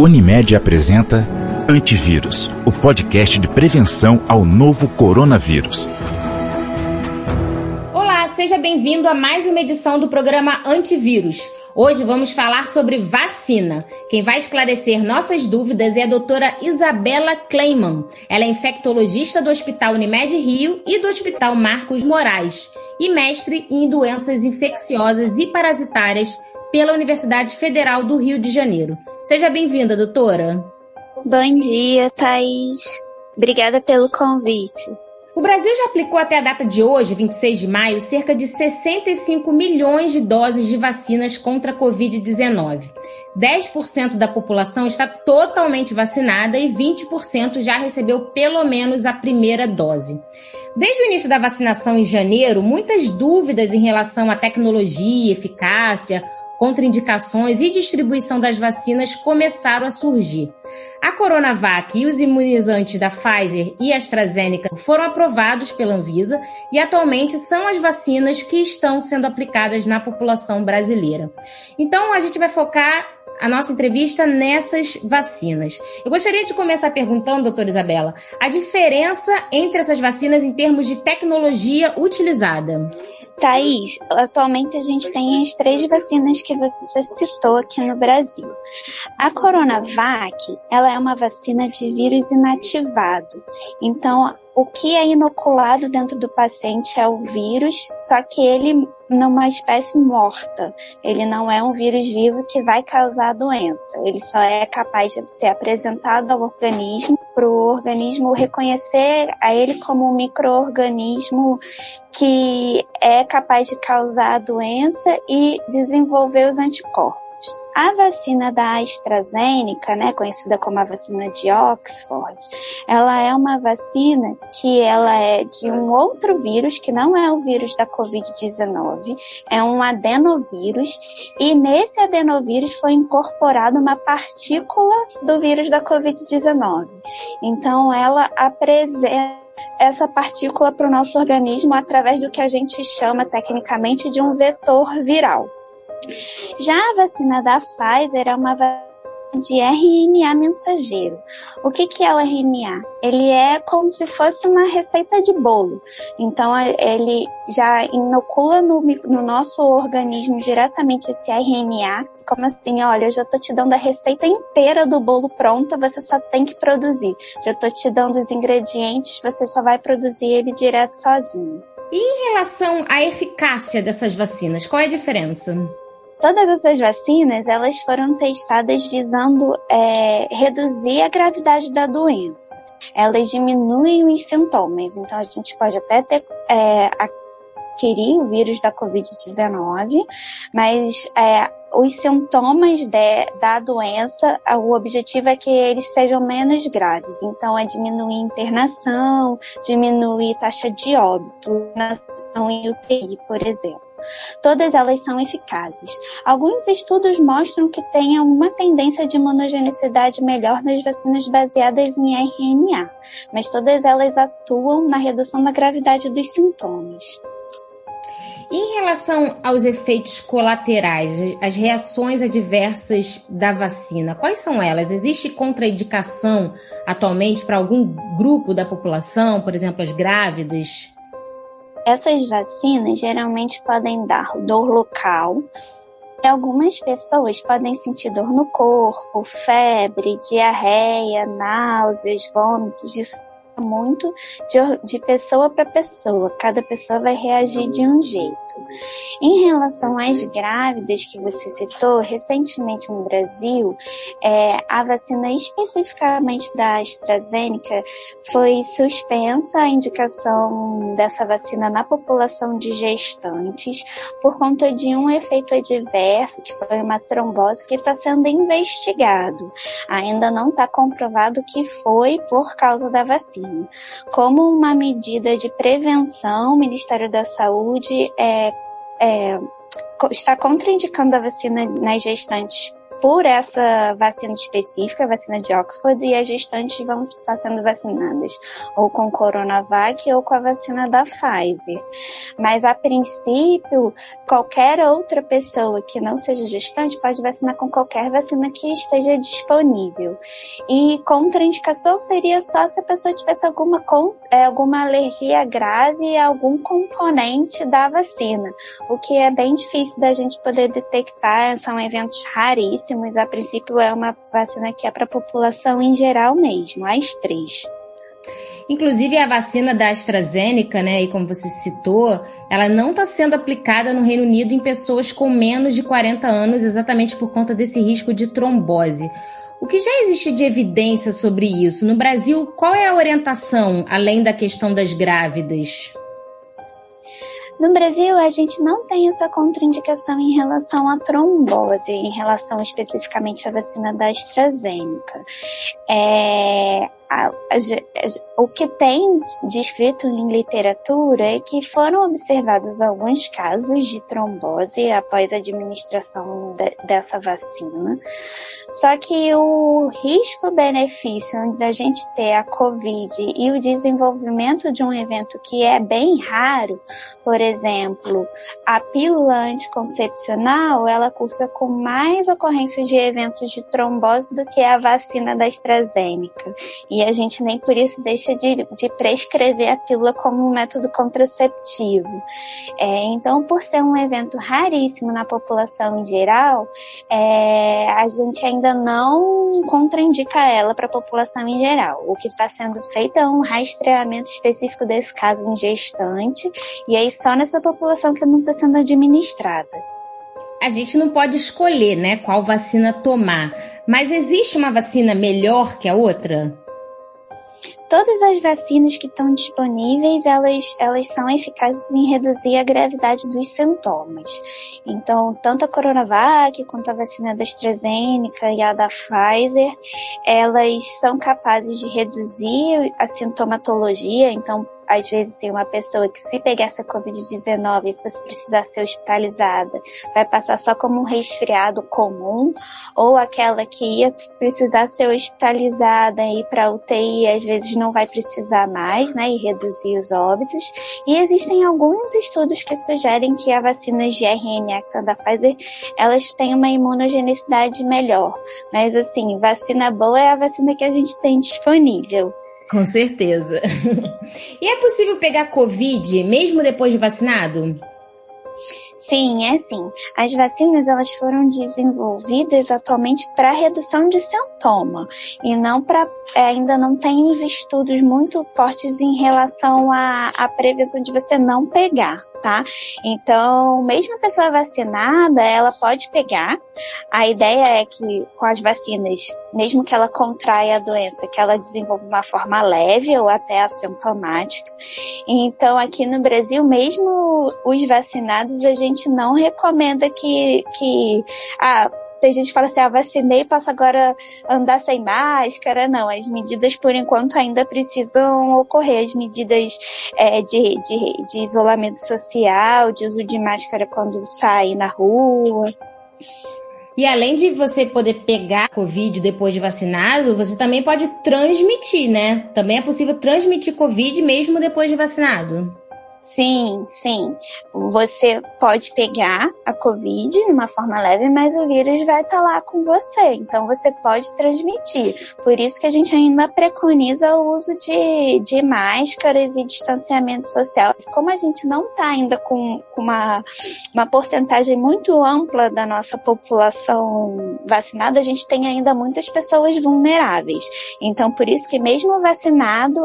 Unimed apresenta Antivírus, o podcast de prevenção ao novo coronavírus. Olá, seja bem-vindo a mais uma edição do programa Antivírus. Hoje vamos falar sobre vacina. Quem vai esclarecer nossas dúvidas é a doutora Isabela Kleiman. Ela é infectologista do Hospital Unimed Rio e do Hospital Marcos Moraes e mestre em doenças infecciosas e parasitárias pela Universidade Federal do Rio de Janeiro. Seja bem-vinda, doutora. Bom dia, Thaís. Obrigada pelo convite. O Brasil já aplicou até a data de hoje, 26 de maio, cerca de 65 milhões de doses de vacinas contra a Covid-19. 10% da população está totalmente vacinada e 20% já recebeu pelo menos a primeira dose. Desde o início da vacinação em janeiro, muitas dúvidas em relação à tecnologia, eficácia, contraindicações e distribuição das vacinas começaram a surgir. A Coronavac e os imunizantes da Pfizer e AstraZeneca foram aprovados pela Anvisa e atualmente são as vacinas que estão sendo aplicadas na população brasileira. Então a gente vai focar a nossa entrevista nessas vacinas. Eu gostaria de começar perguntando, doutora Isabela, a diferença entre essas vacinas em termos de tecnologia utilizada. Thaís, atualmente a gente tem as três vacinas que você citou aqui no Brasil. A Coronavac, ela é uma vacina de vírus inativado. Então, o que é inoculado dentro do paciente é o vírus, só que ele numa espécie morta. Ele não é um vírus vivo que vai causar doença. Ele só é capaz de ser apresentado ao organismo para o organismo reconhecer a ele como um microorganismo que é capaz de causar a doença e desenvolver os anticorpos. A vacina da AstraZeneca, né, conhecida como a vacina de Oxford, ela é uma vacina que ela é de um outro vírus, que não é o vírus da Covid-19, é um adenovírus, e nesse adenovírus foi incorporada uma partícula do vírus da Covid-19. Então ela apresenta essa partícula para o nosso organismo através do que a gente chama tecnicamente de um vetor viral. Já a vacina da Pfizer é uma vacina de RNA mensageiro. O que, que é o RNA? Ele é como se fosse uma receita de bolo. Então, ele já inocula no, no nosso organismo diretamente esse RNA. Como assim, olha, eu já estou te dando a receita inteira do bolo pronta, você só tem que produzir. Já estou te dando os ingredientes, você só vai produzir ele direto sozinho. E em relação à eficácia dessas vacinas, qual é a diferença? Todas essas vacinas, elas foram testadas visando é, reduzir a gravidade da doença. Elas diminuem os sintomas, então a gente pode até ter, é, adquirir o vírus da Covid-19, mas é, os sintomas de, da doença, o objetivo é que eles sejam menos graves. Então, é diminuir internação, diminuir taxa de óbito, internação em UTI, por exemplo. Todas elas são eficazes. Alguns estudos mostram que tem uma tendência de imunogenicidade melhor nas vacinas baseadas em RNA, mas todas elas atuam na redução da gravidade dos sintomas. Em relação aos efeitos colaterais, as reações adversas da vacina, quais são elas? Existe contraindicação atualmente para algum grupo da população, por exemplo, as grávidas? Essas vacinas geralmente podem dar dor local. E algumas pessoas podem sentir dor no corpo, febre, diarreia, náuseas, vômitos. Isso muito de, de pessoa para pessoa. Cada pessoa vai reagir de um jeito. Em relação às grávidas que você citou, recentemente no Brasil, é, a vacina especificamente da AstraZeneca foi suspensa a indicação dessa vacina na população de gestantes por conta de um efeito adverso, que foi uma trombose que está sendo investigado. Ainda não está comprovado que foi por causa da vacina. Como uma medida de prevenção, o Ministério da Saúde é, é, está contraindicando a vacina nas gestantes por essa vacina específica, a vacina de Oxford, e as gestantes vão estar sendo vacinadas ou com Coronavac ou com a vacina da Pfizer. Mas a princípio, qualquer outra pessoa que não seja gestante pode vacinar com qualquer vacina que esteja disponível. E contraindicação seria só se a pessoa tivesse alguma, é, alguma alergia grave a algum componente da vacina, o que é bem difícil da gente poder detectar, são eventos raríssimos. A princípio é uma vacina que é para a população em geral mesmo, as três. Inclusive a vacina da AstraZeneca, né, e como você citou, ela não está sendo aplicada no Reino Unido em pessoas com menos de 40 anos, exatamente por conta desse risco de trombose. O que já existe de evidência sobre isso? No Brasil, qual é a orientação, além da questão das grávidas? No Brasil, a gente não tem essa contraindicação em relação à trombose, em relação especificamente à vacina da AstraZeneca. É, a, a, o que tem descrito em literatura é que foram observados alguns casos de trombose após a administração de, dessa vacina. Só que o risco-benefício da gente ter a Covid e o desenvolvimento de um evento que é bem raro, por exemplo, a pílula anticoncepcional, ela cursa com mais ocorrências de eventos de trombose do que a vacina da AstraZeneca. E a gente nem por isso deixa de, de prescrever a pílula como um método contraceptivo. É, então, por ser um evento raríssimo na população em geral, é, a gente ainda não contraindica ela para a população em geral. O que está sendo feito é um rastreamento específico desse caso em gestante, e aí só nessa população que não está sendo administrada a gente não pode escolher, né, qual vacina tomar. Mas existe uma vacina melhor que a outra? Todas as vacinas que estão disponíveis, elas, elas são eficazes em reduzir a gravidade dos sintomas. Então, tanto a Coronavac quanto a vacina da AstraZeneca e a da Pfizer, elas são capazes de reduzir a sintomatologia. Então, às vezes, tem uma pessoa que se pegar essa Covid-19 e precisar ser hospitalizada, vai passar só como um resfriado comum, ou aquela que ia precisar ser hospitalizada e ir para UTI, às vezes não vai precisar mais, né, e reduzir os óbitos. E existem alguns estudos que sugerem que a vacina de RNA da Pfizer, elas têm uma imunogenicidade melhor. Mas assim, vacina boa é a vacina que a gente tem disponível. Com certeza. e é possível pegar Covid mesmo depois de vacinado? Sim, é sim. As vacinas elas foram desenvolvidas atualmente para redução de sintoma e não para é, ainda não tem os estudos muito fortes em relação à, à prevenção de você não pegar tá? Então, mesmo a pessoa vacinada, ela pode pegar. A ideia é que com as vacinas, mesmo que ela contraia a doença, que ela desenvolva uma forma leve ou até assintomática. Então, aqui no Brasil, mesmo os vacinados, a gente não recomenda que, que ah, tem gente que fala assim, ah, vacinei, posso agora andar sem máscara. Não, as medidas por enquanto ainda precisam ocorrer. As medidas é, de, de, de isolamento social, de uso de máscara quando sai na rua. E além de você poder pegar Covid depois de vacinado, você também pode transmitir, né? Também é possível transmitir Covid mesmo depois de vacinado. Sim, sim. Você pode pegar a Covid de uma forma leve, mas o vírus vai estar tá lá com você. Então você pode transmitir. Por isso que a gente ainda preconiza o uso de, de máscaras e distanciamento social. Como a gente não está ainda com, com uma, uma porcentagem muito ampla da nossa população vacinada, a gente tem ainda muitas pessoas vulneráveis. Então, por isso que mesmo vacinado,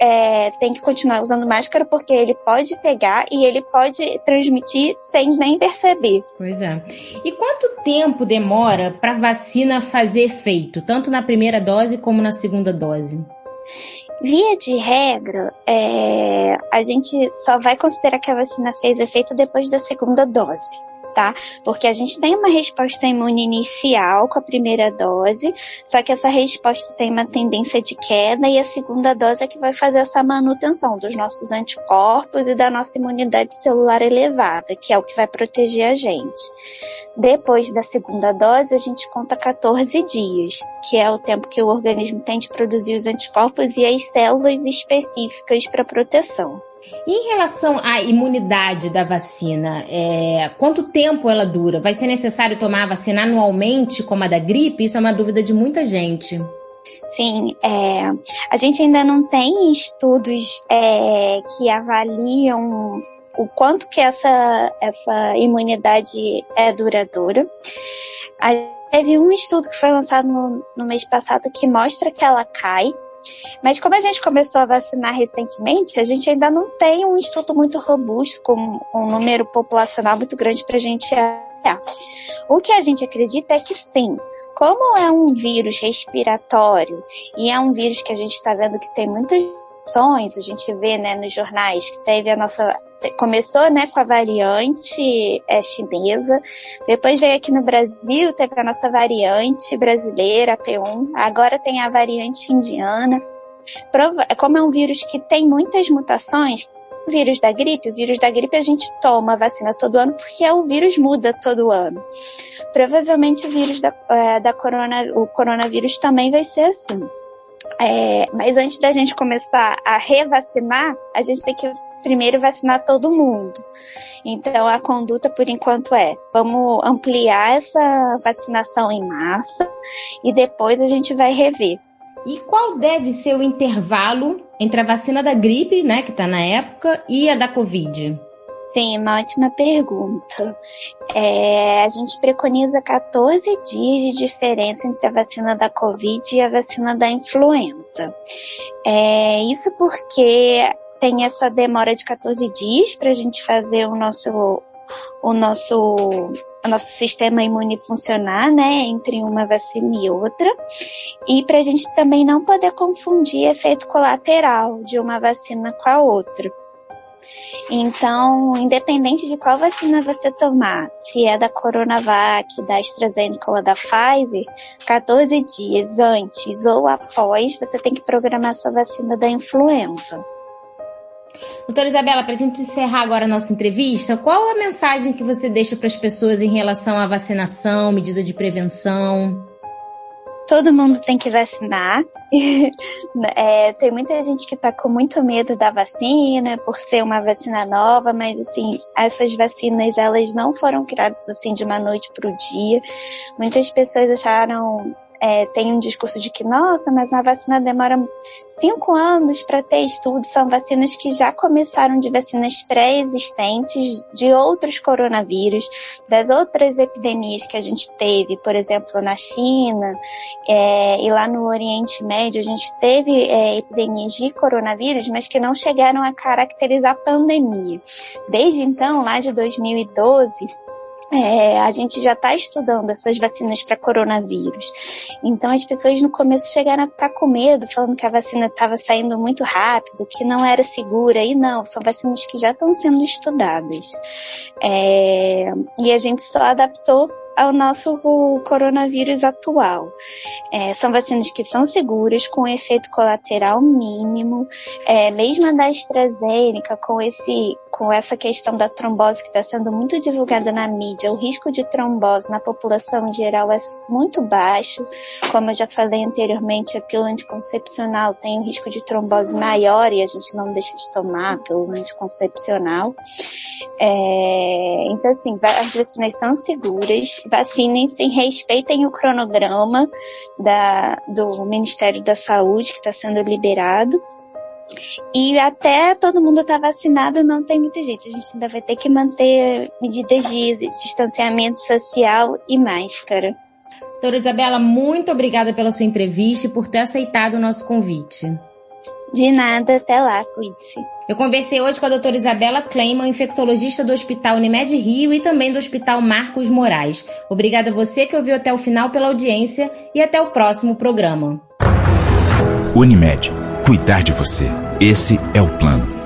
é, tem que continuar usando máscara porque ele pode pegar e ele pode transmitir sem nem perceber. Pois é. E quanto tempo demora para a vacina fazer efeito, tanto na primeira dose como na segunda dose? Via de regra, é, a gente só vai considerar que a vacina fez efeito depois da segunda dose tá? Porque a gente tem uma resposta imune inicial com a primeira dose, só que essa resposta tem uma tendência de queda e a segunda dose é que vai fazer essa manutenção dos nossos anticorpos e da nossa imunidade celular elevada, que é o que vai proteger a gente. Depois da segunda dose, a gente conta 14 dias, que é o tempo que o organismo tem de produzir os anticorpos e as células específicas para proteção. Em relação à imunidade da vacina, é, quanto tempo ela dura? Vai ser necessário tomar a vacina anualmente, como a da gripe? Isso é uma dúvida de muita gente. Sim, é, a gente ainda não tem estudos é, que avaliam o quanto que essa, essa imunidade é duradoura. A, teve um estudo que foi lançado no, no mês passado que mostra que ela cai, mas como a gente começou a vacinar recentemente, a gente ainda não tem um estudo muito robusto, com um número populacional muito grande para a gente avaliar. O que a gente acredita é que sim, como é um vírus respiratório e é um vírus que a gente está vendo que tem muitas a gente vê né, nos jornais que teve a nossa. Começou né, com a variante é, chinesa, depois veio aqui no Brasil, teve a nossa variante brasileira, P1, agora tem a variante indiana. Como é um vírus que tem muitas mutações, o vírus da gripe, o vírus da gripe a gente toma vacina todo ano porque o vírus muda todo ano. Provavelmente o vírus da, é, da corona, o coronavírus também vai ser assim. É, mas antes da gente começar a revacinar, a gente tem que primeiro vacinar todo mundo. Então a conduta por enquanto é: vamos ampliar essa vacinação em massa e depois a gente vai rever. E qual deve ser o intervalo entre a vacina da gripe, né, que está na época, e a da Covid? Sim, uma ótima pergunta. É, a gente preconiza 14 dias de diferença entre a vacina da Covid e a vacina da influenza. É, isso porque tem essa demora de 14 dias para a gente fazer o nosso o nosso, o nosso sistema imune funcionar, né, entre uma vacina e outra, e para a gente também não poder confundir efeito colateral de uma vacina com a outra. Então, independente de qual vacina você tomar, se é da Coronavac, da AstraZeneca ou da Pfizer, 14 dias antes ou após, você tem que programar sua vacina da influenza. Doutora Isabela, para a gente encerrar agora a nossa entrevista, qual a mensagem que você deixa para as pessoas em relação à vacinação, medida de prevenção? todo mundo tem que vacinar. é, tem muita gente que está com muito medo da vacina por ser uma vacina nova, mas assim, essas vacinas elas não foram criadas assim de uma noite para o dia. Muitas pessoas acharam é, tem um discurso de que, nossa, mas a vacina demora cinco anos para ter estudo. São vacinas que já começaram de vacinas pré-existentes de outros coronavírus, das outras epidemias que a gente teve, por exemplo, na China é, e lá no Oriente Médio, a gente teve é, epidemias de coronavírus, mas que não chegaram a caracterizar pandemia. Desde então, lá de 2012, é, a gente já está estudando essas vacinas para coronavírus. Então as pessoas no começo chegaram a ficar com medo, falando que a vacina estava saindo muito rápido, que não era segura. E não, são vacinas que já estão sendo estudadas. É, e a gente só adaptou ao nosso coronavírus atual. É, são vacinas que são seguras, com efeito colateral mínimo, é, mesmo a da AstraZeneca, com, esse, com essa questão da trombose que está sendo muito divulgada na mídia, o risco de trombose na população em geral é muito baixo. Como eu já falei anteriormente, a pílula anticoncepcional tem um risco de trombose maior e a gente não deixa de tomar a pílula anticoncepcional. É, então, assim, as vacinas são seguras, vacinem-se, respeitem o cronograma da, do Ministério da Saúde que está sendo liberado. E até todo mundo estar tá vacinado não tem muito jeito. A gente ainda vai ter que manter medidas de distanciamento social e máscara. Doutora Isabela, muito obrigada pela sua entrevista e por ter aceitado o nosso convite. De nada, até lá, cuide-se. Eu conversei hoje com a doutora Isabela Kleiman, infectologista do Hospital Unimed Rio e também do Hospital Marcos Moraes. Obrigada a você que ouviu até o final pela audiência e até o próximo programa. Unimed, cuidar de você. Esse é o plano.